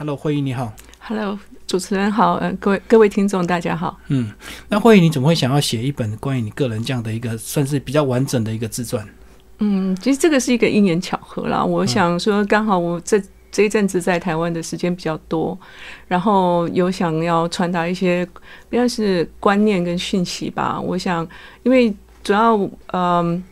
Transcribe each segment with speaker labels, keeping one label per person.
Speaker 1: Hello，慧仪你好。
Speaker 2: Hello，主持人好，呃，各位各位听众大家好。
Speaker 1: 嗯，那慧仪你怎么会想要写一本关于你个人这样的一个算是比较完整的一个自传？
Speaker 2: 嗯，其实这个是一个因缘巧合啦。我想说，刚好我这这一阵子在台湾的时间比较多，然后有想要传达一些比较是观念跟讯息吧。我想，因为主要嗯。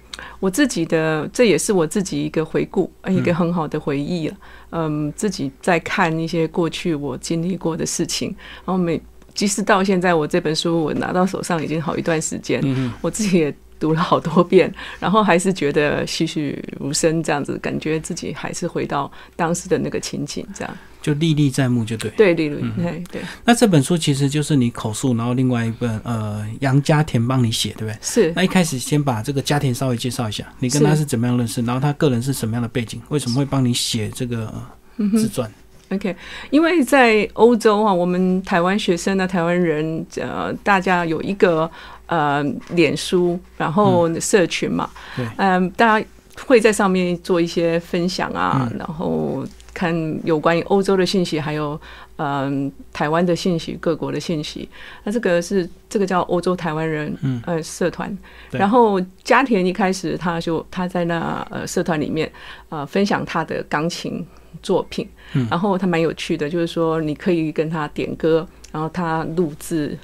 Speaker 2: 我自己的这也是我自己一个回顾，一个很好的回忆了。嗯，自己在看一些过去我经历过的事情，然后每即使到现在，我这本书我拿到手上已经好一段时间，
Speaker 1: 嗯
Speaker 2: 我自己也读了好多遍，然后还是觉得栩栩如生，这样子感觉自己还是回到当时的那个情景，这样
Speaker 1: 就历历在目，就对。
Speaker 2: 对，历历对对。
Speaker 1: 那这本书其实就是你口述，然后另外一本呃杨家田帮你写，对不对？
Speaker 2: 是。
Speaker 1: 那一开始先把这个家田稍微介绍一下，你跟他是怎么样认识，然后他个人是什么样的背景，为什么会帮你写这个、呃、自传
Speaker 2: ？OK，因为在欧洲啊，我们台湾学生呢，台湾人呃，大家有一个呃脸书，然后社群嘛，
Speaker 1: 对，
Speaker 2: 嗯，大家会在上面做一些分享啊，
Speaker 1: 嗯
Speaker 2: 然后看有关于欧洲的信息，还有嗯台湾的信息，各国的信息。那这个是这个叫欧洲台湾人
Speaker 1: 嗯
Speaker 2: 呃社团，
Speaker 1: 对
Speaker 2: 然后家田一开始他就他在那呃社团里面呃分享他的钢琴作品，
Speaker 1: 嗯
Speaker 2: 然后他蛮有趣的，就是说你可以跟他点歌，然后他录制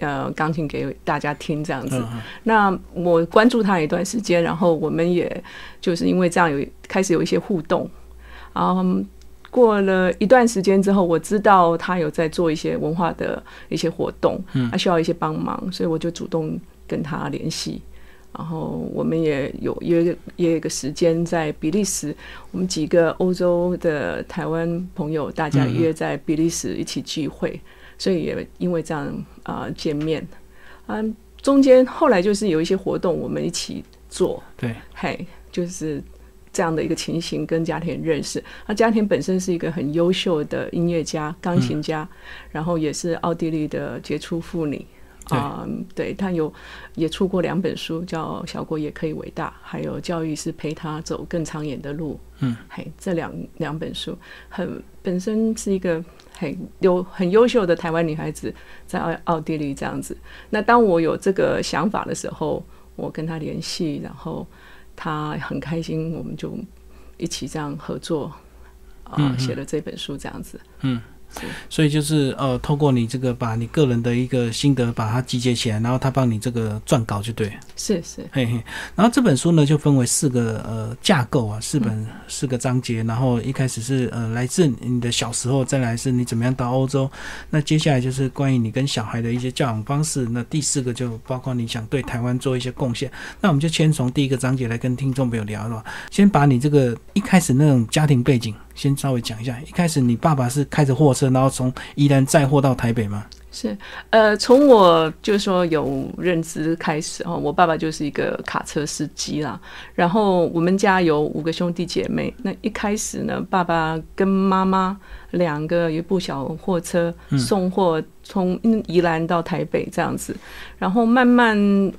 Speaker 2: 呃钢琴给大家听这样子。那我关注他一段时间，然后我们也就是因为这样有开始有一些互动，嗯。过了一段时间之后，我知道他有在做一些文化的一些活动，
Speaker 1: 嗯
Speaker 2: 他需要一些帮忙，所以我就主动跟他联系。然后我们也有约约一个时间在比利时，我们几个欧洲的台湾朋友，大家约在比利时一起聚会，所以也因为这样啊、呃、见面。嗯，中间后来就是有一些活动，我们一起做，
Speaker 1: 对，
Speaker 2: 嘿，就是这样的一个情形，跟家庭认识。那家庭本身是一个很优秀的音乐家、钢琴家，然后也是奥地利的杰出妇女。啊、嗯，对他有也出过两本书，叫《小国也可以伟大》，还有《教育是陪他走更长远的路》。
Speaker 1: 嗯，
Speaker 2: 嘿，这两两本书很本身是一个很有很优秀的台湾女孩子，在奥奥地利这样子。那当我有这个想法的时候，我跟他联系，然后他很开心，我们就一起这样合作，啊、呃，写了这本书这样子。
Speaker 1: 嗯。所以就是呃，透过你这个把你个人的一个心得把它集结起来，然后他帮你这个撰稿就对。
Speaker 2: 是是，
Speaker 1: 嘿嘿。然后这本书呢就分为四个呃架构啊，四本、
Speaker 2: 嗯、
Speaker 1: 四个章节。然后一开始是呃来自你的小时候，再来是你怎么样到欧洲。那接下来就是关于你跟小孩的一些教养方式。那第四个就包括你想对台湾做一些贡献。那我们就先从第一个章节来跟听众朋友聊了。先把你这个一开始那种家庭背景。先稍微讲一下，一开始你爸爸是开着货车，然后从宜兰载货到台北吗？
Speaker 2: 是，呃，从我就说有认知开始哈，我爸爸就是一个卡车司机啦。然后我们家有五个兄弟姐妹，那一开始呢，爸爸跟妈妈两个一部小货车送货，从宜兰到台北这样子。然后慢慢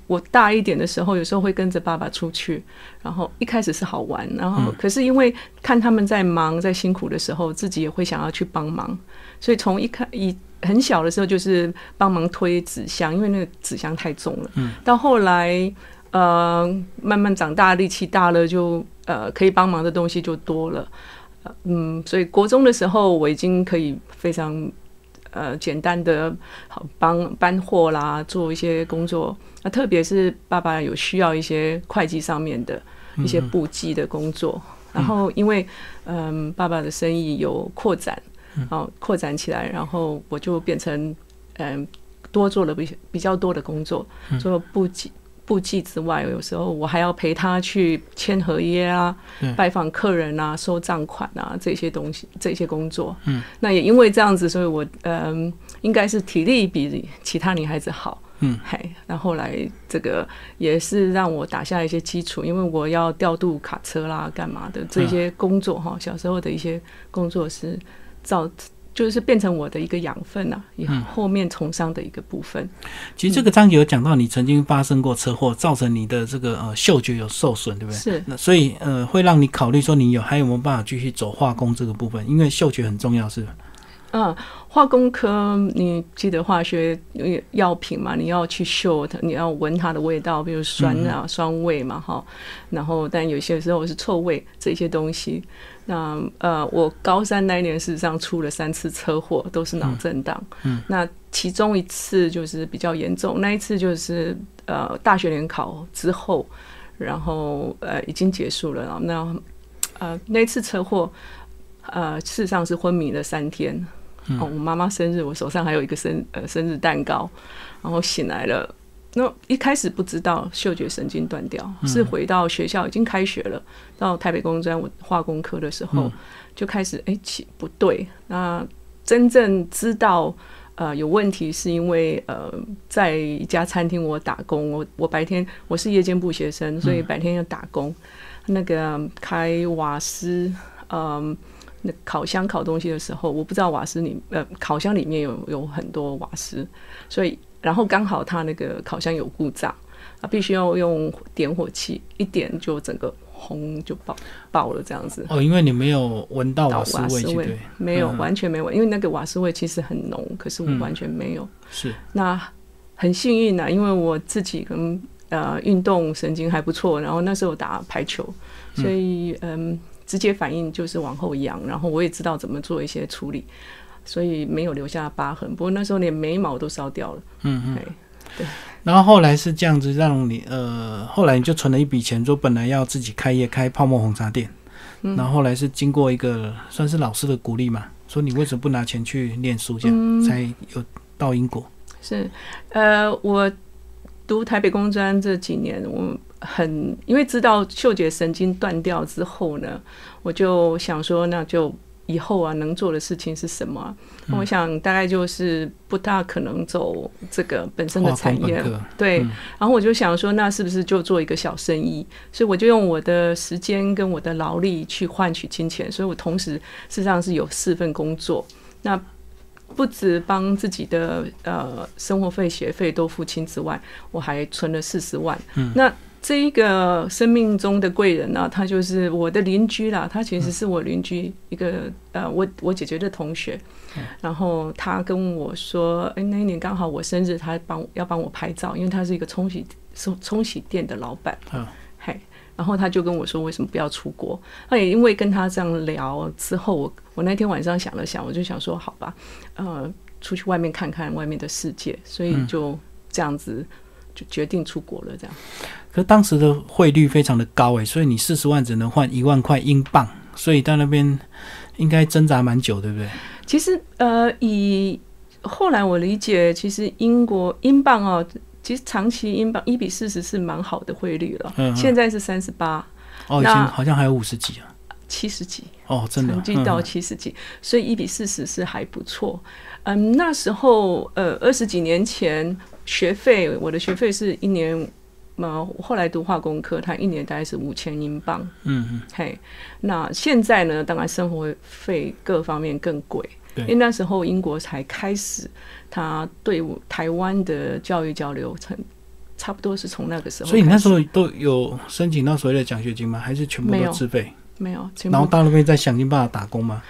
Speaker 2: 我大一点的时候，有时候会跟着爸爸出去。然后一开始是好玩，然后可是因为看他们在忙在辛苦的时候，自己也会想要去帮忙，所以从一开一很小的时候就是帮忙推纸箱，因为那个纸箱太重了。
Speaker 1: 嗯，
Speaker 2: 到后来呃慢慢长大，力气大了就，就呃可以帮忙的东西就多了。嗯，所以国中的时候我已经可以非常呃简单的好帮搬货啦，做一些工作。那特别是爸爸有需要一些会计上面的一些簿记的工作，
Speaker 1: 嗯、
Speaker 2: 然后因为嗯爸爸的生意有扩展，然后扩展起来，然后我就变成嗯多做了比比较多的工作，做簿记。布记之外，有时候我还要陪他去签合约啊、拜访客人啊、收账款啊这些东西，这些工作。
Speaker 1: 嗯，
Speaker 2: 那也因为这样子，所以我嗯，应该是体力比其他女孩子好。
Speaker 1: 嗯，
Speaker 2: 嘿，那后来这个也是让我打下一些基础，因为我要调度卡车啦、干嘛的这些工作哈，小时候的一些工作是造。就是变成我的一个养分啊，以后面从商的一个部分。
Speaker 1: 其实这个章节有讲到你曾经发生过车祸，造成你的这个呃嗅觉有受损，对不对？
Speaker 2: 是。
Speaker 1: 那所以呃会让你考虑说你有还有没有办法继续走化工这个部分，因为嗅觉很重要，是吧？
Speaker 2: 嗯，化工科你记得化学药品嘛？你要去嗅它，你要闻它的味道，比如酸啊、酸味嘛，哈。然后，但有些时候是臭味这些东西。那呃，我高三那一年事实上出了三次车祸，都是脑震荡。嗯。那其中一次就是比较严重，那一次就是呃大学联考之后，然后呃已经结束了。那呃那一次车祸，呃事实上是昏迷了三天。哦，我妈妈生日，我手上还有一个生呃生日蛋糕，然后醒来了。那一开始不知道嗅觉神经断掉，是回到学校已经开学了，到台北工专我化工科的时候就开始哎起不对。那真正知道呃有问题，是因为呃在一家餐厅我打工，我我白天我是夜间部学生，所以白天要打工，那个开瓦斯嗯。那烤箱烤东西的时候，我不知道瓦斯里呃烤箱里面有有很多瓦斯，所以然后刚好他那个烤箱有故障，啊，必须要用点火器一点就整个轰就爆爆了这样子。
Speaker 1: 哦，因为你没有闻到瓦斯味，对，
Speaker 2: 没有完全没有，因为那个瓦斯味其实很浓，可是我完全没有。
Speaker 1: 是
Speaker 2: 那很幸运呐，因为我自己可能呃运动神经还不错，然后那时候打排球，所以嗯。直接反应就是往后仰，然后我也知道怎么做一些处理，所以没有留下疤痕。不过那时候连眉毛都烧掉了。嗯嗯，对。
Speaker 1: 然后后来是这样子，让你呃，后来你就存了一笔钱，说本来要自己开业开泡沫红茶店。嗯。然后后来是经过一个算是老师的鼓励嘛，说你为什么不拿钱去念书，这样才有到英国。
Speaker 2: 是，呃，我读台北工专这几年，我。很，因为知道嗅觉神经断掉之后呢，我就想说，那就以后啊能做的事情是什么？我想大概就是不大可能走这个本身的产业，对。然后我就想说，那是不是就做一个小生意？所以我就用我的时间跟我的劳力去换取金钱。所以我同时事实上是有四份工作，那不止帮自己的呃生活费、学费都付清之外，我还存了四十万。嗯，那。这一个生命中的贵人呢，他就是我的邻居啦。他其实是我邻居一个呃，我我姐姐的同学。然后他跟我说，哎，那一年刚好我生日，他帮要帮我拍照，因为他是一个冲洗冲冲洗店的老板。嗯，嘿，然后他就跟我说，为什么不要出国？那也因为跟他这样聊之后，我我那天晚上想了想，我就想说，好吧，呃，出去外面看看外面的世界，所以就这样子。就决定出国了，这样。
Speaker 1: 可当时的汇率非常的高诶，所以你四十万只能换一万块英镑，所以到那边应该挣扎蛮久，对不对？
Speaker 2: 其实，呃，以后来我理解，其实英国英镑哦，其实长期英镑一比四十是蛮好的汇率了。嗯。现在是三十八。
Speaker 1: 哦，以前好像还有五十几啊。
Speaker 2: 七十几。
Speaker 1: 哦，真的。
Speaker 2: 曾经到七十几，所以一比四十是还不错。嗯，那时候呃，二十几年前。学费，我的学费是一年，嘛，后来读化工科，他一年大概是五千英镑。嗯嗯，嘿，那现在呢？当然生活费各方面更贵，因为那时候英国才开始，他对台湾的教育交流，成差不多是从那个时候。
Speaker 1: 所以你那时候都有申请到所谓的奖学金吗？还是全部都自费？
Speaker 2: 没有，
Speaker 1: 然后到那边再想尽办法打工吗？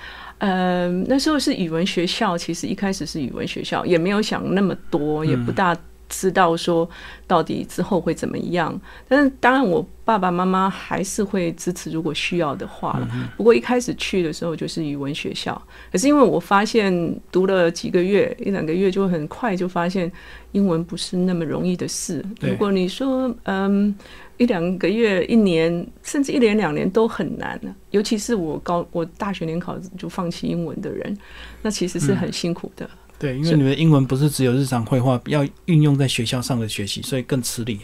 Speaker 2: 呃，那时候是语文学校，其实一开始是语文学校，也没有想那么多，也不大知道说到底之后会怎么样。但是当然，我爸爸妈妈还是会支持，如果需要的话了。不过一开始去的时候就是语文学校，可是因为我发现读了几个月，一两个月就很快就发现英文不是那么容易的事。如果你说嗯。一两个月、一年，甚至一年两年都很难呢。尤其是我高我大学联考就放弃英文的人，那其实是很辛苦的。
Speaker 1: 对，因为你的英文不是只有日常绘画，要运用在学校上的学习，所以更吃力。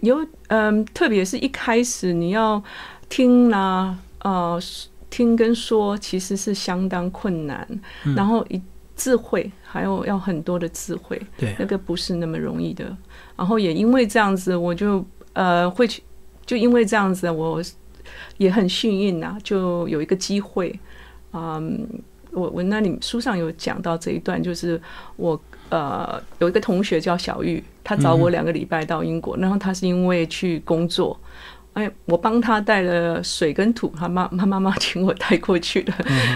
Speaker 2: 有嗯，特别是一开始你要听啦，呃，听跟说其实是相当困难。然后一智慧还有要很多的智慧，
Speaker 1: 对，
Speaker 2: 那个不是那么容易的。然后也因为这样子，我就。呃，会去，就因为这样子，我也很幸运呐，就有一个机会。嗯，我我那里书上有讲到这一段，就是我呃有一个同学叫小玉，他找我两个礼拜到英国，然后他是因为去工作，哎，我帮他带了水跟土，他妈 他妈妈请我带过去的，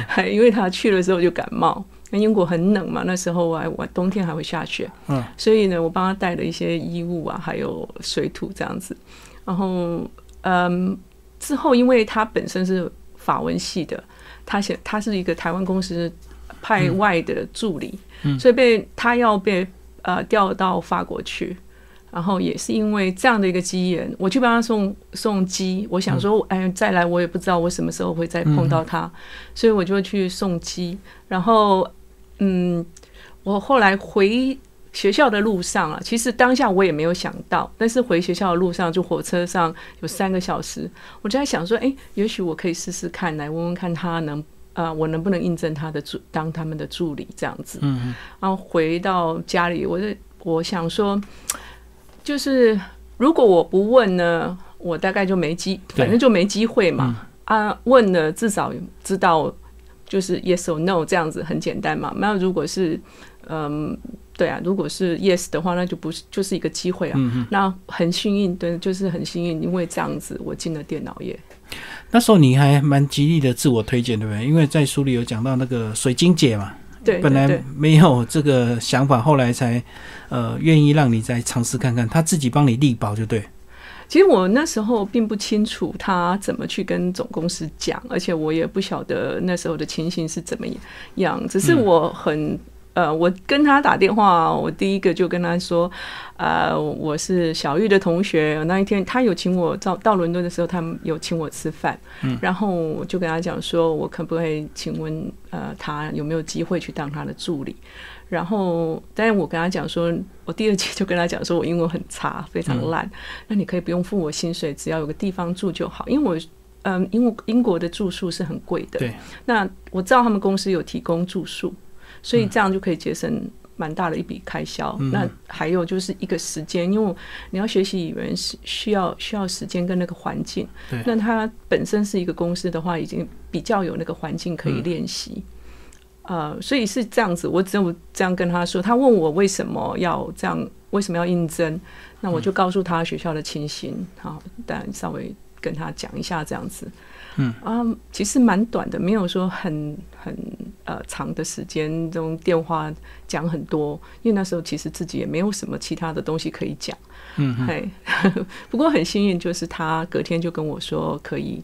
Speaker 2: 还 因为他去的时候就感冒，那英国很冷嘛，那时候还我冬天还会下雪，
Speaker 1: 嗯，
Speaker 2: 所以呢，我帮他带了一些衣物啊，还有水土这样子。然后，嗯，之后因为他本身是法文系的，他写他是一个台湾公司派外的助理，
Speaker 1: 嗯
Speaker 2: 所以被他要被呃调到法国去。然后也是因为这样的一个机缘，我去帮他送送机。我想说，哎，再来我也不知道我什么时候会再碰到他，所以我就去送机。然后，嗯，我后来回学校的路上啊，其实当下我也没有想到，但是回学校的路上，就火车上有三个小时，我就在想说，哎，也许我可以试试看，来问问看他能。呃，我能不能印证他的助当他们的助理这样子？
Speaker 1: 嗯
Speaker 2: 然后回到家里，我就我想说，就是如果我不问呢，我大概就没机，反正就没机会嘛。啊，问了至少知道就是 yes or no 这样子很简单嘛。那如果是嗯，对啊，如果是 yes 的话，那就不是就是一个机会啊。
Speaker 1: 嗯
Speaker 2: 那很幸运，对，就是很幸运，因为这样子我进了电脑业。
Speaker 1: 那时候你还蛮极力的自我推荐，对不对？因为在书里有讲到那个水晶姐嘛，
Speaker 2: 对，
Speaker 1: 本来没有这个想法，后来才呃愿意让你再尝试看看，他自己帮你力保就对。
Speaker 2: 其实我那时候并不清楚他怎么去跟总公司讲，而且我也不晓得那时候的情形是怎么样。只是我很、呃，我跟他打电话，我第一个就跟他说，呃，我是小玉的同学。那一天他有请我到到伦敦的时候，他们有请我吃饭，嗯然后我就跟他讲说，我可不可以请问呃，他有没有机会去当他的助理？然后，但是我跟他讲说，我第二节就跟他讲说，我英文很差，非常烂。那你可以不用付我薪水，只要有个地方住就好。因为我，嗯，英国英国的住宿是很贵的。
Speaker 1: 对。
Speaker 2: 那我知道他们公司有提供住宿，所以这样就可以节省蛮大的一笔开销。那还有就是一个时间，因为你要学习语言是需要需要时间跟那个环境。那它本身是一个公司的话，已经比较有那个环境可以练习。呃，所以是这样子，我只有这样跟他说。他问我为什么要这样，为什么要应征，那我就告诉他学校的情形，好，但稍微跟他讲一下这样子。
Speaker 1: 嗯
Speaker 2: 啊，其实蛮短的，没有说很很呃长的时间，这种电话讲很多，因为那时候其实自己也没有什么其他的东西可以讲。
Speaker 1: 嗯嗯
Speaker 2: 嘿，不过很幸运，就是他隔天就跟我说可以，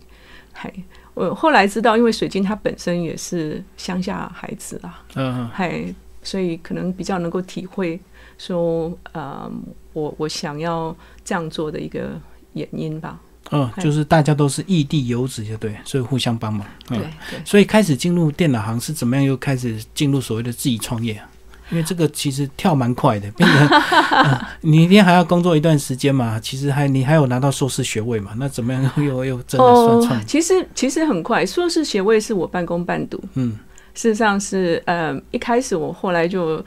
Speaker 2: 嘿。我后来知道，因为水晶它本身也是乡下孩子啊，
Speaker 1: 嗯
Speaker 2: 嘿，所以可能比较能够体会说，呃，我我想要这样做的一个原因吧。
Speaker 1: 嗯，就是大家都是异地游子，就对，所以互相帮忙。嗯
Speaker 2: 对对，
Speaker 1: 所以开始进入电脑行是怎么样？又开始进入所谓的自己创业啊？因为这个其实跳蛮快的，变成、呃 你一天还要工作一段时间嘛，其实还你还有拿到硕士学位嘛，那怎么样又又真的算创业？
Speaker 2: 其实其实很快，硕士学位是我半工半读。
Speaker 1: 嗯，
Speaker 2: 事实上是，呃，一开始我后来就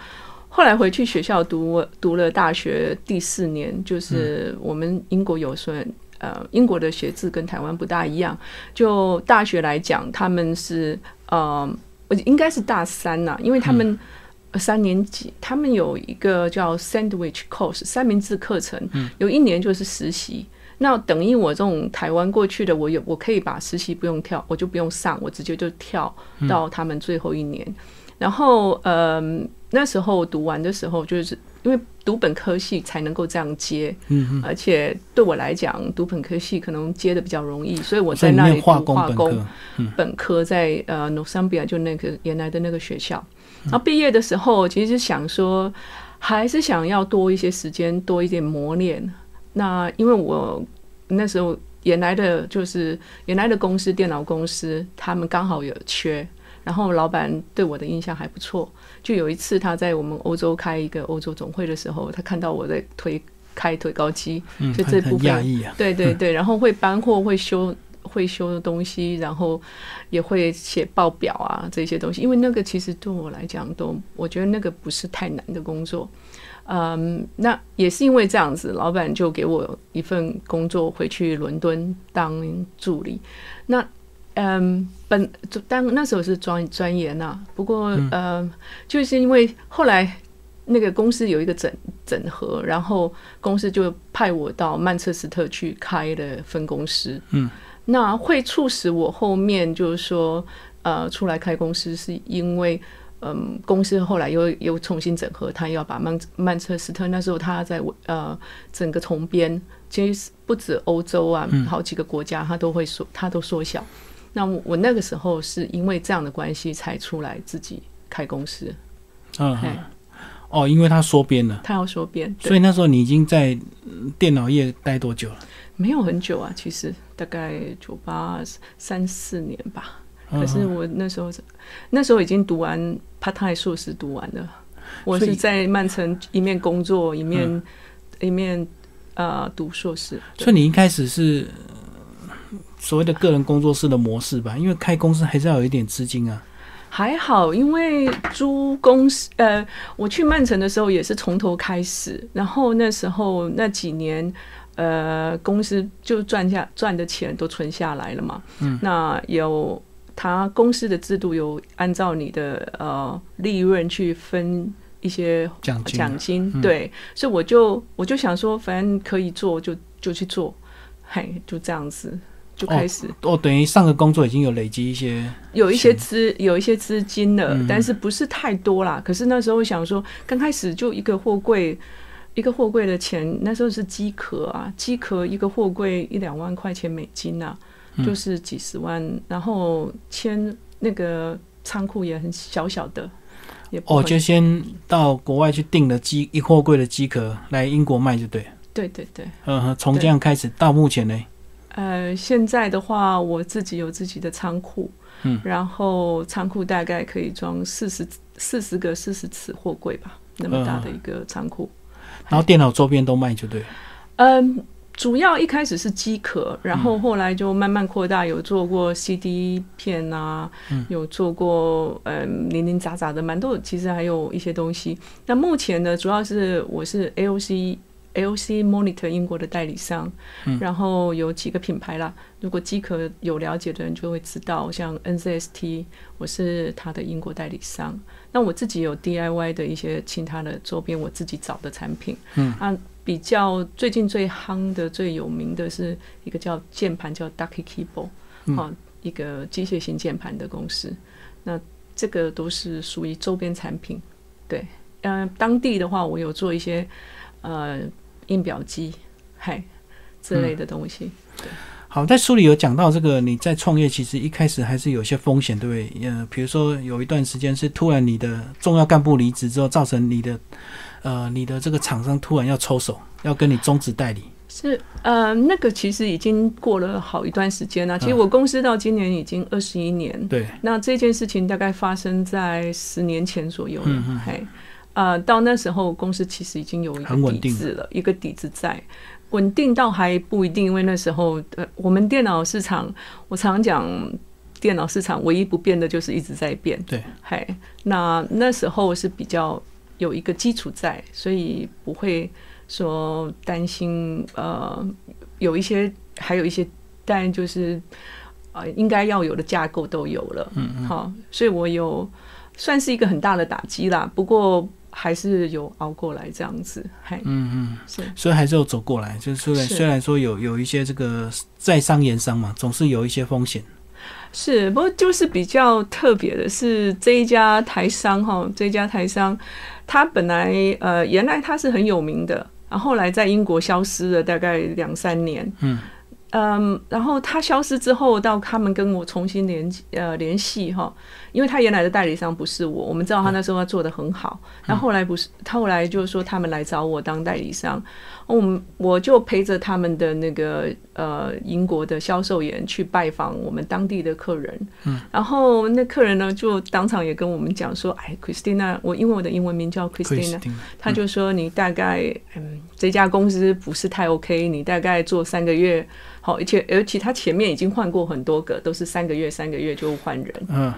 Speaker 2: 后来回去学校读读了大学第四年，就是我们英国有说，呃，英国的学制跟台湾不大一样。就大学来讲，他们是呃，我应该是大三呐、因为他们。三年级，他们有一个叫 sandwich course 三明治课程，有一年就是实习。那等于我这种台湾过去的，我有我可以把实习不用跳，我就不用上，我直接就跳到他们最后一年。然后，嗯，那时候读完的时候，就是因为读本科系才能够这样接，
Speaker 1: 嗯
Speaker 2: 而且对我来讲，读本科系可能接的比较容易，所以我在那里读
Speaker 1: 化工本科，嗯
Speaker 2: 本科在呃 Northumbria 就那个原来的那个学校。然后毕业的时候，其实是想说，还是想要多一些时间，多一点磨练。那因为我那时候原来的就是原来的公司电脑公司，他们刚好有缺，然后老板对我的印象还不错。就有一次他在我们欧洲开一个欧洲总会的时候，他看到我在推开推高机，
Speaker 1: 嗯，
Speaker 2: 就这部分。对对对，然后会搬货，会修会修的东西，然后也会写报表啊这些东西。因为那个其实对我来讲都，我觉得那个不是太难的工作。嗯，那也是因为这样子，老板就给我一份工作，回去伦敦当助理。那嗯，本当那时候是专专研呐、不过嗯、呃，就是因为后来那个公司有一个整整合，然后公司就派我到曼彻斯特去开了分公司。
Speaker 1: 嗯，
Speaker 2: 那会促使我后面就是说，呃，出来开公司，是因为嗯，公司后来又又重新整合，他要把曼曼彻斯特那时候他在呃整个重编，其实不止欧洲啊，好几个国家他都会缩，他都缩小。那我那个时候是因为这样的关系才出来自己开公司。
Speaker 1: 嗯，哦，因为他缩编了，
Speaker 2: 他要缩编，
Speaker 1: 所以那时候你已经在电脑业待多久了？
Speaker 2: 没有很久啊，其实大概九八三四年吧。可是我那时候那时候已经读完 part time 硕士读完了，我是在曼城一面工作一面一面呃读硕士。
Speaker 1: 所以你一开始是所谓的个人工作室的模式吧？因为开公司还是要有一点资金啊。
Speaker 2: 还好，因为租公司，呃，我去曼城的时候也是从头开始，然后那时候那几年，呃，公司就赚下赚的钱都存下来了嘛。嗯。那有他公司的制度有按照你的呃利润去分一些
Speaker 1: 奖金，
Speaker 2: 奖金对，所以我就我就想说，反正可以做就就去做，嘿，就这样子。就开始
Speaker 1: 哦，等于上个工作已经有累积一些，
Speaker 2: 有一些资有一些资金了，但是不是太多啦。可是那时候想说，刚开始就一个货柜，一个货柜的钱，那时候是机壳啊，机壳一个货柜一两万块钱美金呐，就是几十万。然后签那个仓库也很小小的，也
Speaker 1: 哦，就先到国外去订了机一货柜的机壳来英国卖就对，
Speaker 2: 对对对，
Speaker 1: 嗯，从这样开始到目前呢。
Speaker 2: 呃，现在的话，我自己有自己的仓库，嗯，然后仓库大概可以装四十四十个四十尺货柜吧，那么大的一个仓库。
Speaker 1: 然后电脑周边都卖就对。
Speaker 2: 嗯，主要一开始是机壳，然后后来就慢慢扩大，有做过 CD 片啊，有做过嗯零零杂杂的蛮多，其实还有一些东西。那目前呢，主要是我是 AOC。L.C. Monitor 英国的代理商，然后有几个品牌啦。如果机壳有了解的人就会知道，像 NZST 我是他的英国代理商。那我自己有 D.I.Y. 的一些其他的周边，我自己找的产品。嗯，啊，比较最近最夯的、最有名的是一个叫键盘叫 Ducky Keyboard，啊，一个机械型键盘的公司。那这个都是属于周边产品。对，嗯，当地的话，我有做一些呃。印表机，嗨，之类的东西。对，
Speaker 1: 好，在书里有讲到这个，你在创业其实一开始还是有些风险，对不对？呃，比如说有一段时间是突然你的重要干部离职之后，造成你的呃你的这个厂商突然要抽手，要跟你终止代理。
Speaker 2: 是，呃，那个其实已经过了好一段时间了。其实我公司到今年已经二十一年。
Speaker 1: 对。
Speaker 2: 那这件事情大概发生在十年前左右了，嘿。呃，到那时候公司其实已经有一个底子了，一个底子在，稳定到还不一定，因为那时候呃，我们电脑市场，我常讲电脑市场唯一不变的就是一直在变，
Speaker 1: 对，
Speaker 2: 嘿，那那时候是比较有一个基础在，所以不会说担心，呃，有一些还有一些，但就是呃，应该要有的架构都有了，嗯嗯，好，所以我有算是一个很大的打击啦，不过。还是有熬过来这样子，还嗯
Speaker 1: 嗯，是，所以还是有走过来。就是虽然虽然说有有一些这个在商言商嘛，总是有一些风险。
Speaker 2: 是，不过就是比较特别的是这一家台商哈，这一家台商，他本来呃原来他是很有名的，然后来在英国消失了大概两三年，嗯。嗯，然后他消失之后，到他们跟我重新联呃联系哈，因为他原来的代理商不是我，我们知道他那时候他做的很好，然后后来不是他后来就是说他们来找我当代理商，我我就陪着他们的那个呃英国的销售员去拜访我们当地的客人，嗯，然后那客人呢就当场也跟我们讲说，哎，Christina，我因为我的英文名叫 Christina，他就说你大概嗯这家公司不是太 OK，你大概做三个月。好，而且而且他前面已经换过很多个，都是三个月三个月就换人。嗯，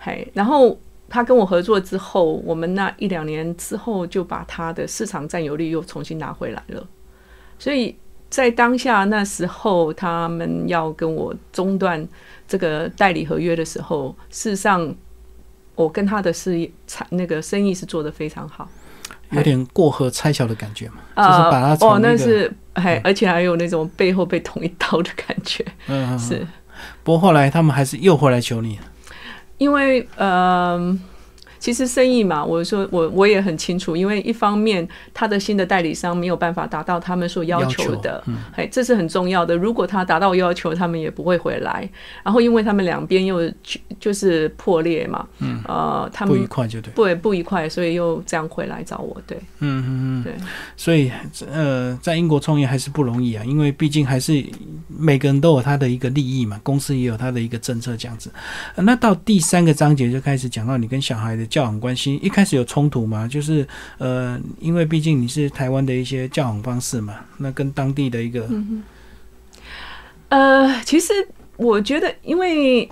Speaker 2: 嘿，然后他跟我合作之后，我们那一两年之后就把他的市场占有率又重新拿回来了。所以在当下那时候，他们要跟我中断这个代理合约的时候，事实上我跟他的事业产那个生意是做得非常好。
Speaker 1: 有点过河拆桥的感觉嘛，就是把它从
Speaker 2: 那是还而且还有那种背后被捅一刀的感觉。嗯，是。
Speaker 1: 不过后来他们还是又回来求你，
Speaker 2: 因为呃，其实生意嘛，我说我我也很清楚，因为一方面他的新的代理商没有办法达到他们所要求的，哎，这是很重要的。如果他达到要求，他们也不会回来。然后因为他们两边又就是破裂嘛，嗯，呃，他们
Speaker 1: 不愉快就对，
Speaker 2: 对不愉快，所以又这样回来找我，对，
Speaker 1: 嗯嗯嗯，
Speaker 2: 对，
Speaker 1: 所以呃，在英国创业还是不容易啊，因为毕竟还是每个人都有他的一个利益嘛，公司也有他的一个政策这样子。那到第三个章节就开始讲到你跟小孩的教养关系，一开始有冲突吗？就是呃，因为毕竟你是台湾的一些教养方式嘛，那跟当地的一个，
Speaker 2: 呃，其实我觉得，因为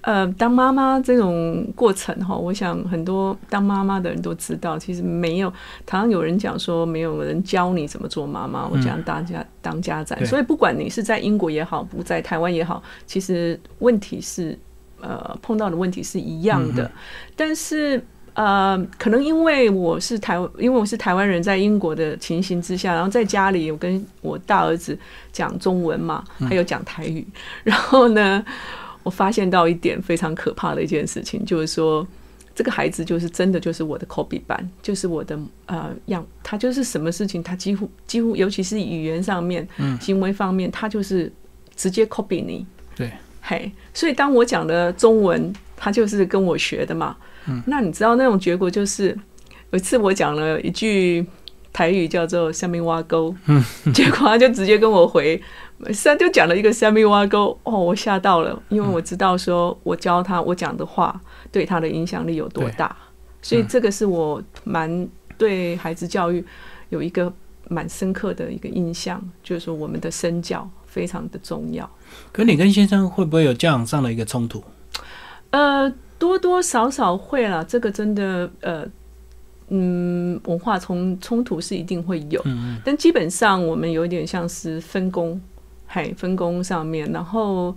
Speaker 2: 呃，当妈妈这种过程哈，我想很多当妈妈的人都知道，其实没有，常常有人讲说，没有人教你怎么做妈妈，我讲大家当家长，所以不管你是在英国也好，不在台湾也好，其实问题是。呃，碰到的问题是一样的，但是呃，可能因为我是台，因为我是台湾人在英国的情形之下，然后在家里，我跟我大儿子讲中文嘛，还有讲台语，然后呢，我发现到一点非常可怕的一件事情，就是说这个孩子就是真的就是我的 copy 版，就是我的呃样，他就是什么事情他几乎几乎，尤其是语言上面、嗯。行为方面，他就是直接 copy 你。
Speaker 1: 对。
Speaker 2: 嘿，所以当我讲的中文，他就是跟我学的嘛。嗯，那你知道那种结果就是，有一次我讲了一句台语叫做“下面挖沟”，嗯，结果他就直接跟我回，他就讲了一个“下面挖沟”，哦，我吓到了，因为我知道说我教他我讲的话对他的影响力有多大，所以这个是我蛮对孩子教育有一个蛮深刻的一个印象，就是说我们的身教非常的重要。
Speaker 1: 可你跟先生会不会有教养上的一个冲突？
Speaker 2: 呃，多多少少会啦。这个真的，呃，嗯，文化冲冲突是一定会有。嗯但基本上我们有点像是分工，嘿，分工上面。然后，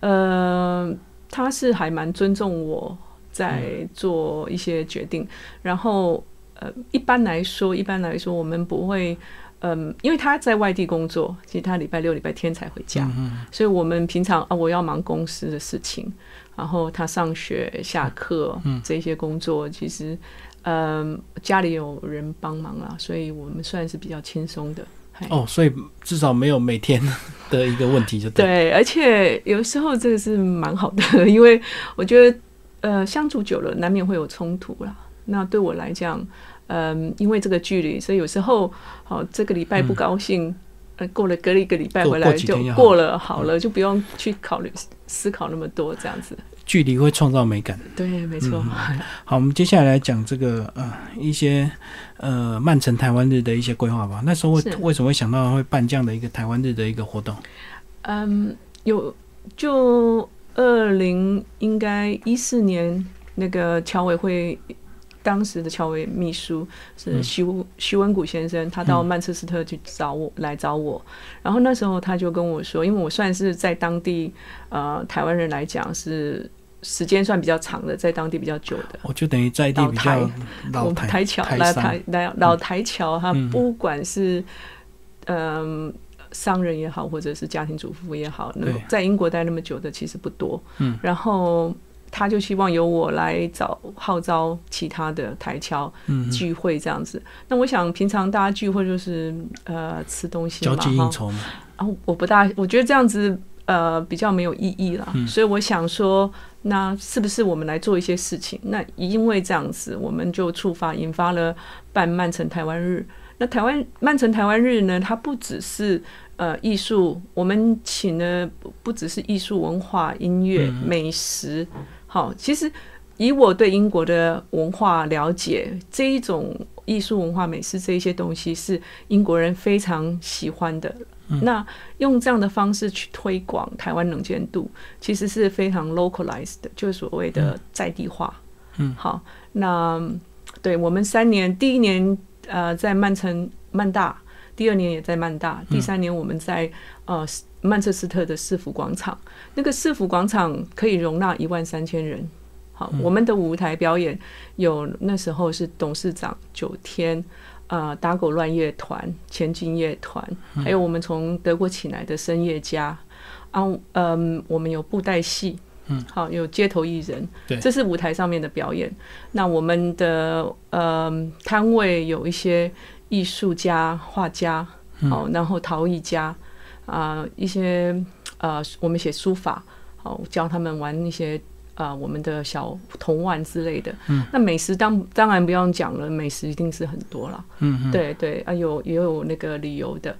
Speaker 2: 呃，他是还蛮尊重我在做一些决定。然后，呃，一般来说，一般来说，我们不会。嗯，因为他在外地工作，其实他礼拜六、礼拜天才回家，所以我们平常啊，我要忙公司的事情，然后他上学、下课嗯这些工作，其实嗯，家里有人帮忙啊，所以我们算是比较轻松的。
Speaker 1: 哦，所以至少没有每天的一个问题就对。
Speaker 2: 对，而且有时候这个是蛮好的，因为我觉得呃，相处久了难免会有冲突啦。那对我来讲。嗯，因为这个距离，所以有时候，好这个礼拜不高兴，呃，过了隔了一个礼拜回来就过了，好了，就不用去考虑思考那么多，这样子。
Speaker 1: 距离会创造美感。
Speaker 2: 对，没错。
Speaker 1: 好，我们接下来来讲这个呃一些呃曼城台湾日的一些规划吧。那时候为为什么会想到会办这样的一个台湾日的一个活动？
Speaker 2: 嗯，有就二零应该一四年那个侨委会。当时的侨委秘书是徐徐文谷先生，他到曼彻斯特去找我来找我，然后那时候他就跟我说，因为我算是在当地呃台湾人来讲是时间算比较长的，在当地比较久的，
Speaker 1: 我就等于在地比较老
Speaker 2: 台桥老台老老台桥，他不管是嗯商人也好，或者是家庭主妇也好，那在英国待那么久的其实不多，嗯，然后。他就希望由我来找号召其他的台侨聚会这样子。那我想平常大家聚会就是呃吃东西
Speaker 1: 嘛哈。
Speaker 2: 啊，我不大，我觉得这样子呃比较没有意义了。所以我想说，那是不是我们来做一些事情？那因为这样子，我们就触发引发了办曼城台湾日。那台湾曼城台湾日呢，它不只是呃艺术，我们请的不只是艺术、文化、音乐、美食。好，其实以我对英国的文化了解，这一种艺术文化、美食这一些东西是英国人非常喜欢的。那用这样的方式去推广台湾能见度，其实是非常 localized 的，就是所谓的在地化。嗯，好，那对我们三年，第一年呃在曼城曼大，第二年也在曼大，第三年我们在呃。曼彻斯特的市府广场，那个市府广场可以容纳一万三千人。好，我们的舞台表演有那时候是董事长九天，呃，打狗乱乐团、前进乐团，还有我们从德国请来的声乐家。啊，嗯，我们有布袋戏，
Speaker 1: 嗯，
Speaker 2: 好，有街头艺人，
Speaker 1: 对。
Speaker 2: 这是舞台上面的表演。那我们的呃摊位有一些艺术家、画家，好，然后陶艺家啊、一些呃我们写书法，好，教他们玩一些。啊、我们的小童玩之类的，嗯，那美食当当然不用讲了，美食一定是很多了，
Speaker 1: 嗯嗯。
Speaker 2: 对对啊，有也有那个旅游的，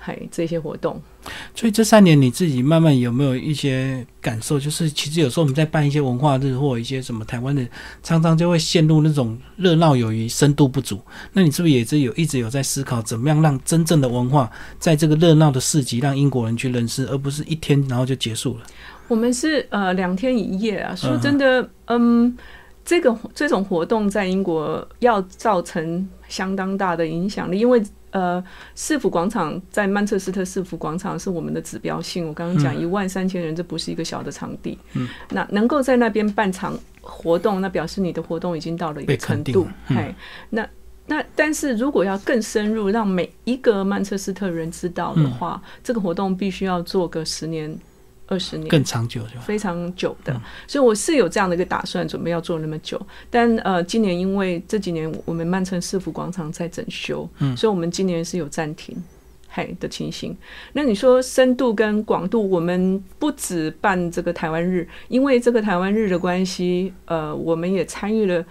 Speaker 2: 嘿，这些活动，
Speaker 1: 所以这三年你自己慢慢有没有一些感受？就是其实有时候我们在办一些文化日或一些什么台湾的，常常就会陷入那种热闹有余、深度不足。那你是不是也是有一直有在思考，怎么样让真正的文化在这个热闹的市集让英国人去认识，而不是一天然后就结束了？
Speaker 2: 我们是呃两天一夜啊。说真的，嗯，这个这种活动在英国要造成相当大的影响力，因为呃，市府广场在曼彻斯特市府广场是我们的指标性。我刚刚讲一万三千人，这不是一个小的场地。
Speaker 1: 嗯，
Speaker 2: 那能够在那边办场活动，那表示你的活动已经到了一个程度
Speaker 1: 哎。嗯，
Speaker 2: 那。那但是如果要更深入，让每一个曼彻斯特人知道的话，这个活动必须要做个十年、二十年，
Speaker 1: 更长久是吧
Speaker 2: 非常久的，所以我是有这样的一个打算，准备要做那么久。但呃，今年因为这几年我们曼城市府广场在整修，嗯，所以我们今年是有暂停。嗨的情形，那你说深度跟广度，我们不止办这个台湾日，因为这个台湾日的关系，呃，我们也参与了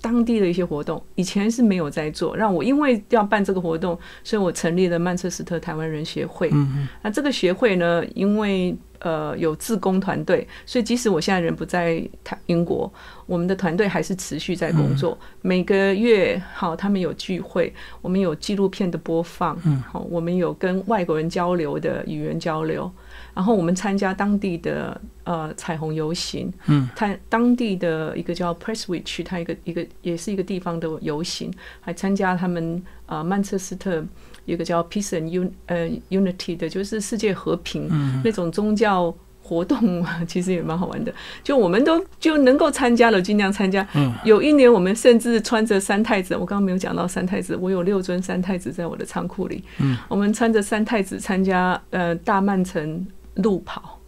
Speaker 2: 当地的一些活动，以前是没有在做。让我因为要办这个活动，所以我成立了曼彻斯特台湾人协会。
Speaker 1: 嗯嗯
Speaker 2: 那这个协会呢，因为呃有自工团队，所以即使我现在人不在台英国，我们的团队还是持续在工作。每个月好，他们有聚会，我们有纪录片的播放，
Speaker 1: 嗯，
Speaker 2: 好，我们有跟外国人交流的语言交流，然后我们参加当地的呃彩虹游行，
Speaker 1: 嗯，
Speaker 2: 参当地的一个叫 Presswich，它一个一个也是一个地方的游行，还参加他们呃曼彻斯特。有一个叫 Peace and Un 呃 Unity 的，就是世界和平、那种宗教活动，其实也蛮好玩的。就我们都就能够参加了，尽量参加。
Speaker 1: 嗯
Speaker 2: 有一年我们甚至穿着三太子，我刚刚没有讲到三太子，我有六尊三太子在我的仓库里。
Speaker 1: 嗯，
Speaker 2: 我们穿着三太子参加呃大曼城路跑，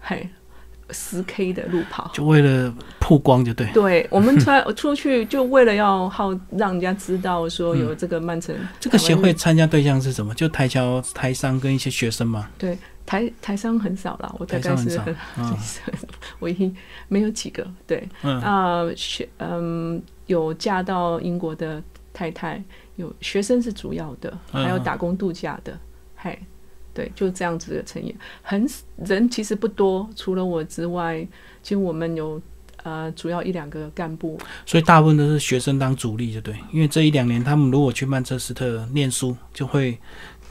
Speaker 2: 嘿，十 K 的路跑。
Speaker 1: 就为了曝光就对。
Speaker 2: 对，我们穿出去就为了要好让人家知道说有这个曼城、
Speaker 1: 这个协会参加对象是什么？就台侨、台商跟一些学生嘛。
Speaker 2: 对台台商很少了，我大概是
Speaker 1: 台商很少嗯
Speaker 2: 唯一没有几个。对，
Speaker 1: 嗯
Speaker 2: 啊、学嗯有嫁到英国的太太，有学生是主要的，
Speaker 1: 嗯
Speaker 2: 还有打工度假的，嘿，对，就这样子的成员，很人其实不多，除了我之外，其实我们有呃主要一两个干部，
Speaker 1: 所以大部分都是学生当主力，就对。因为这一两年他们如果去曼彻斯特念书，就会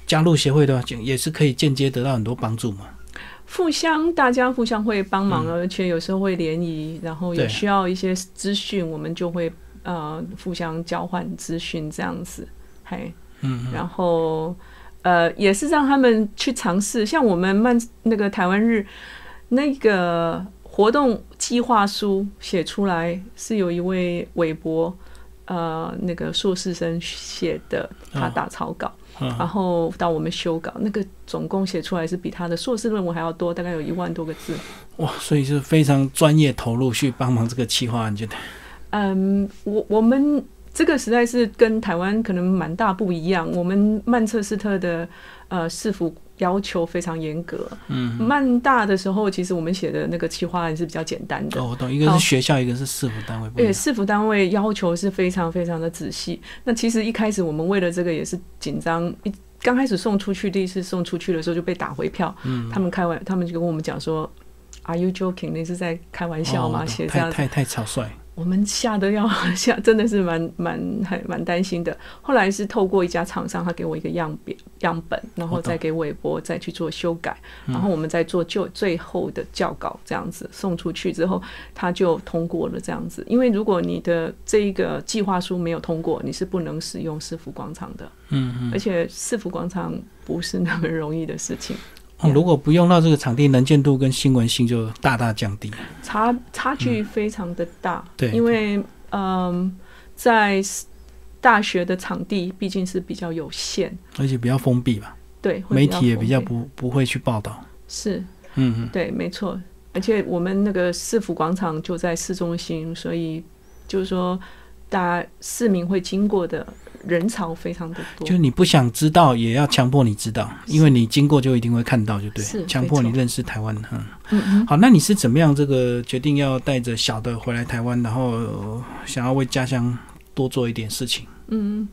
Speaker 1: 加入协会的话，就也是可以间接得到很多帮助嘛。
Speaker 2: 互相大家互相会帮忙，而且有时候会联谊，然后
Speaker 1: 也
Speaker 2: 需要一些资讯，我们就会呃互相交换资讯这样子，嘿，
Speaker 1: 嗯，
Speaker 2: 然后呃也是让他们去尝试，像我们曼那个台湾日那个活动计划书写出来是有一位韦伯呃那个硕士生写的，他打草稿。
Speaker 1: 嗯
Speaker 2: 然后到我们修稿，那个总共写出来是比他的硕士论文还要多，大概有一万多个字。
Speaker 1: 哇，所以是非常专业投入去帮忙这个企划案，觉得。
Speaker 2: 嗯，我我们这个实在是跟台湾可能蛮大不一样。我们曼彻斯特的呃市府要求非常严格，
Speaker 1: 嗯，
Speaker 2: 曼大的时候，其实我们写的那个企划案是比较简单的。
Speaker 1: 哦，我懂，一个是学校，一个是市府单位不
Speaker 2: 对，市府单位要求是非常非常的仔细。那其实一开始我们为了这个也是紧张，一刚开始送出去，第一次送出去的时候就被打回票。
Speaker 1: 嗯，
Speaker 2: 他们开玩，他们就跟我们讲说，Are you joking？你是在开玩笑吗？写这样
Speaker 1: 太太草率。
Speaker 2: 我们吓得要吓，真的是蛮蛮还蛮担心的。后来是透过一家厂商，他给我一个样表样本，然后再给韦伯再去做修改，
Speaker 1: 嗯
Speaker 2: 然后我们再做就最后的校稿，这样子送出去之后，他就通过了这样子。因为如果你的这一个计划书没有通过，你是不能使用市府广场的，
Speaker 1: 嗯嗯。
Speaker 2: 而且市府广场不是那么容易的事情。
Speaker 1: 哦，如果不用到这个场地，能见度跟新闻性就大大降低。
Speaker 2: 差差距非常的大，
Speaker 1: 嗯。对。
Speaker 2: 因为嗯，在大学的场地毕竟是比较有限，
Speaker 1: 而且比较封闭吧，
Speaker 2: 对，
Speaker 1: 媒体也比较不不会去报道。
Speaker 2: 是，
Speaker 1: 嗯嗯，
Speaker 2: 对，没错，而且我们那个市府广场就在市中心，所以就是说，大家市民会经过的人潮非常的多。
Speaker 1: 就你不想知道，也要强迫你知道，因为你经过就一定会看到，就对
Speaker 2: 是，
Speaker 1: 强迫你认识台湾。嗯，
Speaker 2: 嗯嗯，
Speaker 1: 好，那你是怎么样这个决定要带着小的回来台湾，然后、呃想要为家乡多做一点事情？
Speaker 2: 嗯，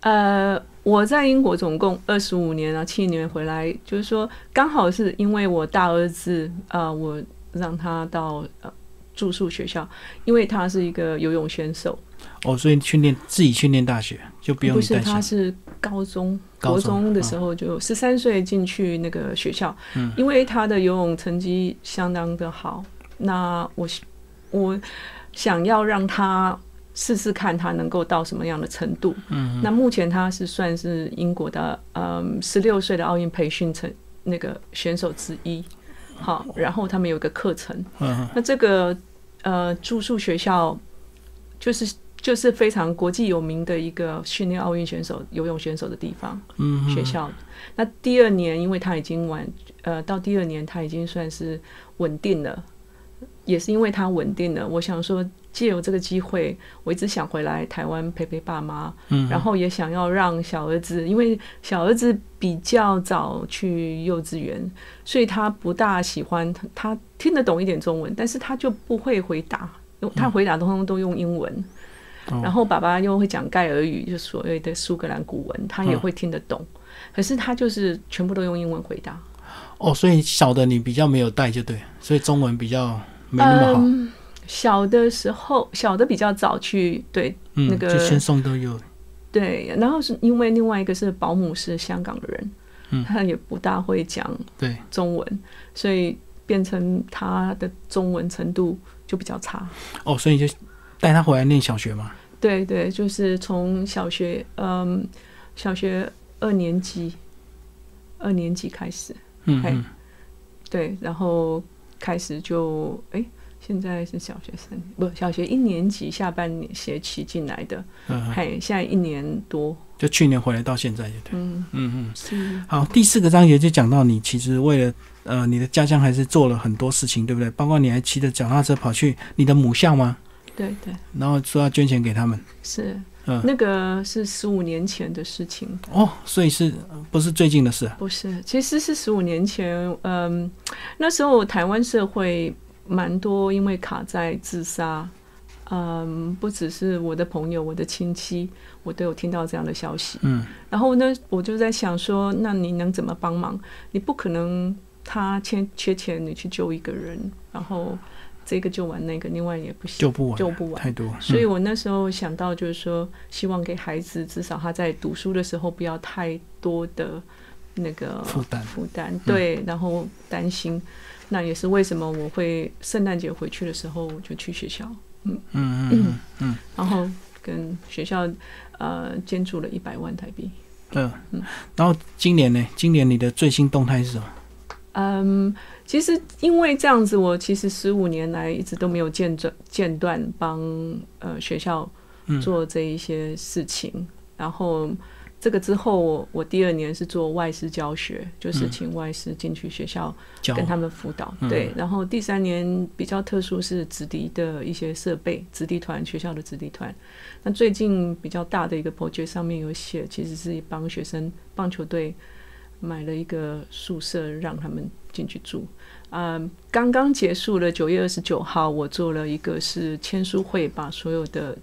Speaker 2: 呃，我在英国总共二十五年啊，七年回来，就是说刚好是因为我大儿子，呃，我让他到呃住宿学校，因为他是一个游泳选手，
Speaker 1: 哦，所以训练自己训练大学就不用
Speaker 2: 不是。他是高中。
Speaker 1: 高
Speaker 2: 国
Speaker 1: 中
Speaker 2: 中的时候就十三岁进去那个学校，
Speaker 1: 嗯
Speaker 2: 因为他的游泳成绩相当的好，那我我想要让他试试看他能够到什么样的程度。
Speaker 1: 嗯，
Speaker 2: 那目前他是算是英国的嗯十六岁的奥运培训成那个选手之一。好，然后他们有一个课程，
Speaker 1: 嗯
Speaker 2: 那这个呃住宿学校就是就是非常国际有名的一个训练奥运选手、游泳选手的地方。
Speaker 1: 嗯
Speaker 2: 学校。那第二年，因为他已经完，呃，到第二年他已经算是稳定了，也是因为他稳定了，我想说借由这个机会，我一直想回来台湾陪陪爸妈，
Speaker 1: 嗯
Speaker 2: 然后也想要让小儿子，因为小儿子比较早去幼稚园，所以他不大喜欢，他听得懂一点中文，但是他就不会回答，他回答通通都用英文。
Speaker 1: 哦
Speaker 2: 然后爸爸又会讲盖尔语，就所谓的苏格兰古文，他也会听得懂。可是他就是全部都用英文回答，
Speaker 1: 哦，所以小的你比较没有带就对，所以中文比较没那么好。
Speaker 2: 嗯，小的时候，小的比较早去，对
Speaker 1: 嗯，
Speaker 2: 那个
Speaker 1: 就先送都有。
Speaker 2: 对。然后是因为另外一个是保姆是香港的人，
Speaker 1: 嗯
Speaker 2: 他也不大会讲
Speaker 1: 对，
Speaker 2: 中文，所以变成他的中文程度就比较差。
Speaker 1: 哦，所以就带他回来念小学嘛。
Speaker 2: 对对，就是从小学，嗯，小学二年级，二年级开始，
Speaker 1: 嗯嗯，
Speaker 2: 对，然后开始就，哎，现在是小学生，不，小学一年级下半年学期进来的，
Speaker 1: 嗯嗯
Speaker 2: 嘿，现在一年多，
Speaker 1: 就去年回来到现在就对。
Speaker 2: 嗯，
Speaker 1: 嗯嗯。
Speaker 2: 是，
Speaker 1: 好，第四个章节就讲到你其实为了呃你的家乡还是做了很多事情，对不对？包括你还骑着脚踏车跑去你的母校吗？
Speaker 2: 对对，
Speaker 1: 然后说要捐钱给他们。
Speaker 2: 是，
Speaker 1: 嗯
Speaker 2: 那个是十五年前的事情，
Speaker 1: 哦，所以是不是最近的事啊？
Speaker 2: 不是，其实是十五年前，嗯，那时候台湾社会蛮多因为卡在自杀，嗯，不只是我的朋友、我的亲戚，我都有听到这样的消息。
Speaker 1: 嗯
Speaker 2: 然后呢，我就在想说，那你能怎么帮忙？你不可能他缺缺钱，你去救一个人，然后这个救完那个，另外也不行，
Speaker 1: 救不完，
Speaker 2: 救不完。
Speaker 1: 太多。
Speaker 2: 所以
Speaker 1: 嗯
Speaker 2: 我那时候想到，就是说，希望给孩子至少他在读书的时候不要太多的那个
Speaker 1: 负担
Speaker 2: 负担，对，然后担心。那也是为什么我会圣诞节回去的时候我就去学校，
Speaker 1: 嗯嗯嗯嗯
Speaker 2: 然后跟学校呃捐助了一百万台币。
Speaker 1: 嗯嗯。然后今年呢？今年你的最新动态是什么？
Speaker 2: 嗯，其实因为这样子，我其实十五年来一直都没有间断间断帮呃学校
Speaker 1: 嗯
Speaker 2: 做这一些事情。然后这个之后我，我第二年是做外师教学，就是
Speaker 1: 嗯
Speaker 2: 请外师进去学校跟他们辅导。
Speaker 1: 嗯
Speaker 2: 对，然后第三年比较特殊是子弟的一些设备，子弟团学校的子弟团。那最近比较大的一个 project 上面有写，其实是帮学生棒球队买了一个宿舍让他们进去住。嗯，刚刚结束了九月二十九号，我做了一个是签书会，把所有的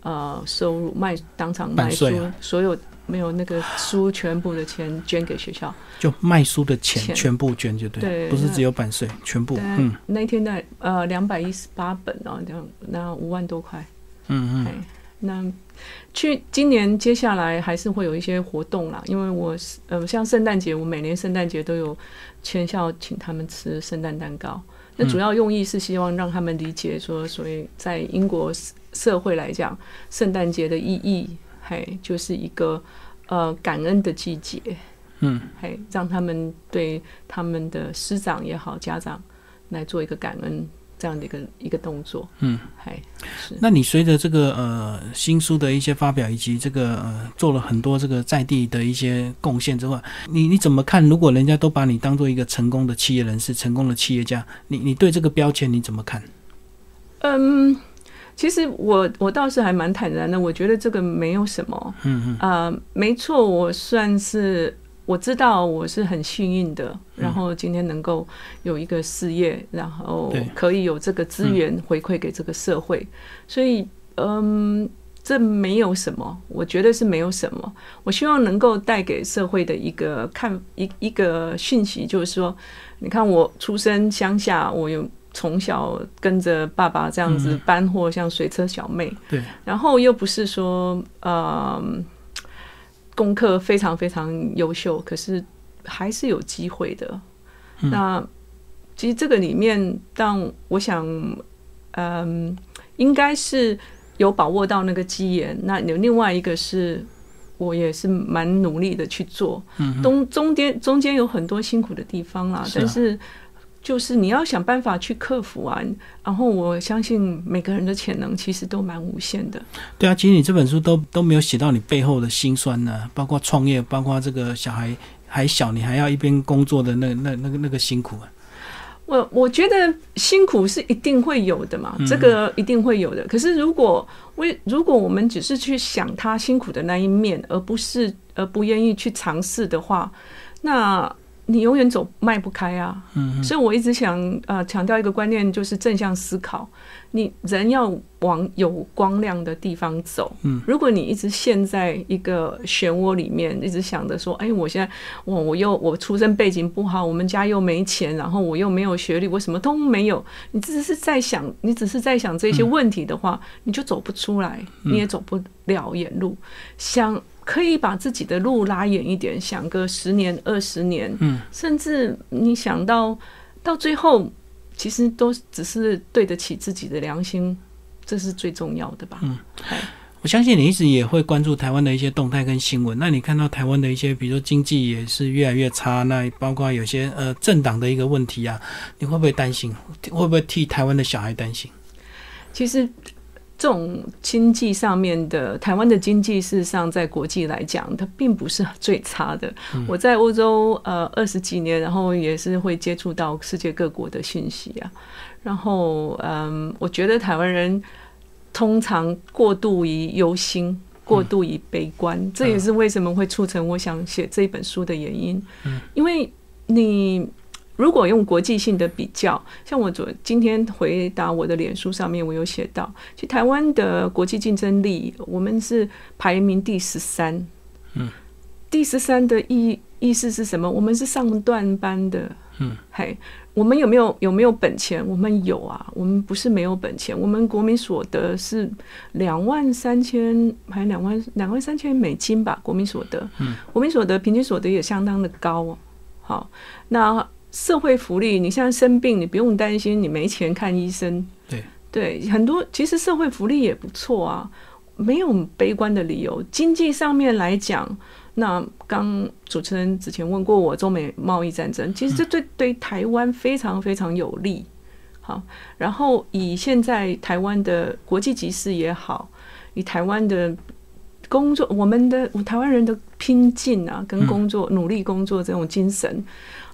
Speaker 2: 呃收入卖当场卖
Speaker 1: 出，啊
Speaker 2: 所有没有那个书全部的钱捐给学校。
Speaker 1: 就卖书的钱
Speaker 2: 钱
Speaker 1: 全部捐就对，
Speaker 2: 对
Speaker 1: 不是只有版税，全部。嗯
Speaker 2: 那天的呃两百一十八本哦，两那五万多块。
Speaker 1: 嗯嗯
Speaker 2: 哎，那去今年接下来还是会有一些活动啦，因为我是呃像圣诞节，我每年圣诞节都有全校请他们吃圣诞蛋糕。那主要用意是希望让他们理解说，所以在英国社社会来讲，圣诞节的意义，嘿，就是一个呃感恩的季节，
Speaker 1: 嗯
Speaker 2: 嘿，让他们对他们的师长也好，家长来做一个感恩这样的一个一个动作。
Speaker 1: 嗯，
Speaker 2: 嘿是
Speaker 1: 那你随着这个呃新书的一些发表，以及这个呃做了很多这个在地的一些贡献之外，你你怎么看？如果人家都把你当做一个成功的企业人士、成功的企业家，你你对这个标签你怎么看？
Speaker 2: 嗯，其实我我倒是还蛮坦然的，我觉得这个没有什么。
Speaker 1: 嗯嗯
Speaker 2: 啊、没错，我算是我知道我是很幸运的，然后今天能够有一个事业，然后可以有这个资源回馈给这个社会，所以嗯。这没有什么，我觉得是没有什么。我希望能够带给社会的一个看一一个讯息，就是说，你看我出生乡下，我有从小跟着爸爸这样子搬货，像水车小妹，
Speaker 1: 对，
Speaker 2: 然后又不是说呃功课非常非常优秀，可是还是有机会的。那其实这个里面，但我想，嗯、应该是有把握到那个基岩。那有另外一个是。我也是蛮努力的去做，
Speaker 1: 嗯
Speaker 2: 中中间中间有很多辛苦的地方啦，但是就是你要想办法去克服啊。然后我相信每个人的潜能其实都蛮无限的。
Speaker 1: 对啊，其实你这本书都都没有写到你背后的辛酸呢，包括创业，包括这个小孩还小，你还要一边工作的那那那个那个辛苦啊。
Speaker 2: 我我觉得辛苦是一定会有的嘛，这个一定会有的。可是如果为如果我们只是去想他辛苦的那一面，而不是而不愿意去尝试的话，那你永远走迈不开啊。
Speaker 1: 嗯
Speaker 2: 所以我一直想呃强调一个观念，就是正向思考。你人要往有光亮的地方走。
Speaker 1: 嗯，
Speaker 2: 如果你一直陷在一个漩涡里面，一直想着说，哎，我现在我我又我出身背景不好，我们家又没钱，然后我又没有学历，我什么都没有。你只是在想，你只是在想这些问题的话，你就走不出来，你也走不了远路。想可以把自己的路拉远一点，想个十年、二十年，
Speaker 1: 嗯，
Speaker 2: 甚至你想到到最后，其实都只是对得起自己的良心，这是最重要的吧。
Speaker 1: 嗯
Speaker 2: 哎，
Speaker 1: 我相信你一直也会关注台湾的一些动态跟新闻。那你看到台湾的一些，比如说经济也是越来越差，那包括有些呃政党的一个问题啊，你会不会担心？会不会替台湾的小孩担心？
Speaker 2: 其实这种经济上面的，台湾的经济事实上在国际来讲，它并不是最差的。我在欧洲呃二十几年，然后也是会接触到世界各国的讯息啊。然后嗯，我觉得台湾人通常过度于忧心。过度于悲观，这也是为什么会促成我想写这一本书的原因。
Speaker 1: 嗯，
Speaker 2: 因为你如果用国际性的比较，像我昨今天回答我的脸书上面，我有写到，其实台湾的国际竞争力，我们是排名第十三。
Speaker 1: 嗯，
Speaker 2: 第十三的意意思是什么？我们是上段班的。
Speaker 1: 嗯，
Speaker 2: 嘿，我们有没有有没有本钱？我们有啊，我们不是没有本钱，我们国民所得是两万三千，还两万两万三千美金吧，国民所得。
Speaker 1: 嗯，
Speaker 2: 国民所得平均所得也相当的高哦。好，那社会福利，你现在生病，你不用担心你没钱看医生。
Speaker 1: 对
Speaker 2: 对，很多其实社会福利也不错啊，没有悲观的理由。经济上面来讲，那刚主持人之前问过我中美贸易战争，其实这对对台湾非常非常有利。好，然后以现在台湾的国际局势也好，以台湾的工作，我们的台湾人的拼劲啊，跟工作、努力工作这种精神，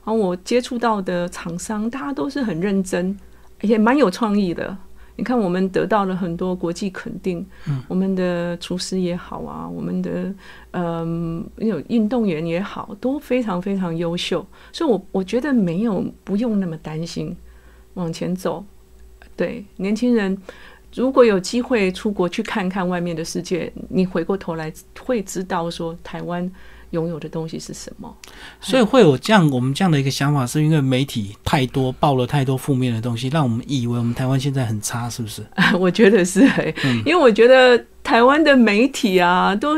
Speaker 2: 然后我接触到的厂商，大家都是很认真，也蛮有创意的。你看，我们得到了很多国际肯定，
Speaker 1: 嗯，
Speaker 2: 我们的厨师也好啊，我们的嗯有运动员也好，都非常非常优秀，所以我我觉得没有不用那么担心，往前走。对年轻人，如果有机会出国去看看外面的世界，你回过头来会知道说台湾拥有的东西是什么。
Speaker 1: 所以会有这样我们这样的一个想法，是因为媒体太多报了太多负面的东西，让我们以为我们台湾现在很差，是不是？
Speaker 2: 我觉得是、欸，
Speaker 1: 嗯
Speaker 2: 因为我觉得台湾的媒体啊，都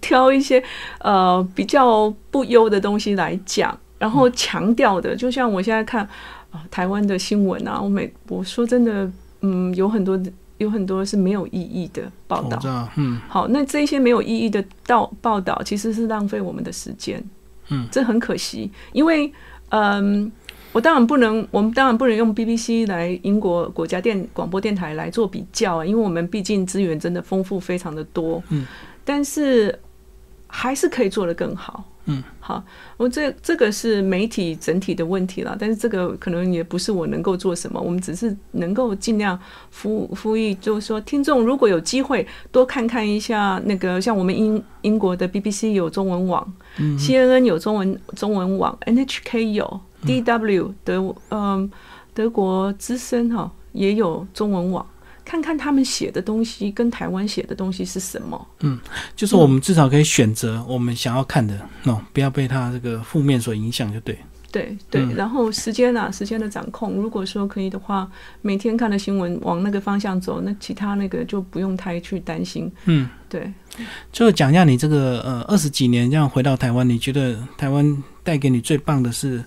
Speaker 2: 挑一些呃比较不优的东西来讲，然后强调的，就像我现在看啊、台湾的新闻啊，我每我说真的，嗯，有很多有很多是没有意义的报道
Speaker 1: 嗯
Speaker 2: 好，那这些没有意义的报报道，其实是浪费我们的时间。
Speaker 1: 嗯，
Speaker 2: 这很可惜，因为嗯，我当然不能，我们当然不能用 BBC 来英国国家电广播电台来做比较啊，因为我们毕竟资源真的丰富非常的多。
Speaker 1: 嗯，
Speaker 2: 但是还是可以做得更好。
Speaker 1: 嗯，
Speaker 2: 好，我这这个是媒体整体的问题了，但是这个可能也不是我能够做什么，我们只是能够尽量呼呼吁，就是说听众如果有机会多看看一下那个，像我们英英国的 BBC 有中文网、c n n 有中文中文网，NHK 有，DW 德嗯德国之声哈也有中文网。看看他们写的东西跟台湾写的东西是什么？
Speaker 1: 嗯，就是我们至少可以选择我们想要看的，喏，不要被他这个负面所影响，就对。
Speaker 2: 对对，然后时间啊，时间的掌控，如果说可以的话，每天看的新闻往那个方向走，那其他那个就不用太去担心。
Speaker 1: 嗯，
Speaker 2: 对。
Speaker 1: 最后讲一下你这个呃二十几年这样回到台湾，你觉得台湾带给你最棒的是？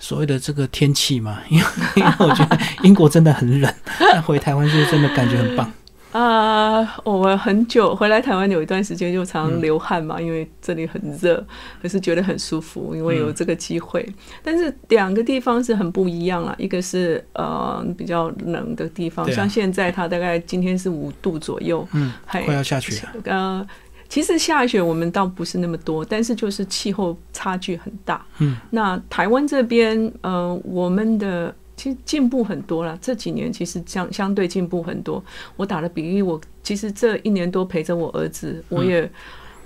Speaker 1: 所谓的这个天气嘛，因 为因为我觉得英国真的很冷，但回台湾就真的感觉很棒。
Speaker 2: 啊，我很久回来台湾有一段时间就常流汗嘛，因为这里很热，可是觉得很舒服，因为有这个机会。但是两个地方是很不一样啊，一个是呃比较冷的地方，像现在它大概今天是五度左右，
Speaker 1: 嗯，快要下去了。
Speaker 2: 呃。其实下雪我们倒不是那么多，但是就是气候差距很大。
Speaker 1: 嗯，
Speaker 2: 那台湾这边，呃，我们的其实进步很多了。这几年其实相相对进步很多。我打了比喻，我其实这一年多陪着我儿子，我也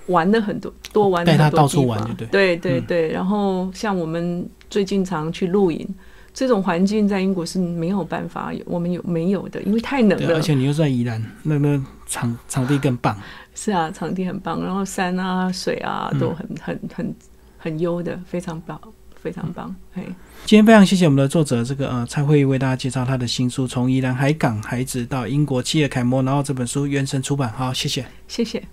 Speaker 2: 玩了很多，多玩
Speaker 1: 带他到处玩，
Speaker 2: 对对对对。然后像我们最近常去露营，这种环境在英国是没有办法，我们有没有的，因为太冷了。
Speaker 1: 而且你又在宜兰，那那场场地更棒。
Speaker 2: 是啊，场地很棒，然后山啊、水啊都很很很很优的，非常棒，非常棒。嘿，
Speaker 1: 今天非常谢谢我们的作者这个呃蔡慧为大家介绍他的新书《从宜兰海港孩子到英国企业楷模》，然后这本书原神出版，好，谢谢，
Speaker 2: 谢谢。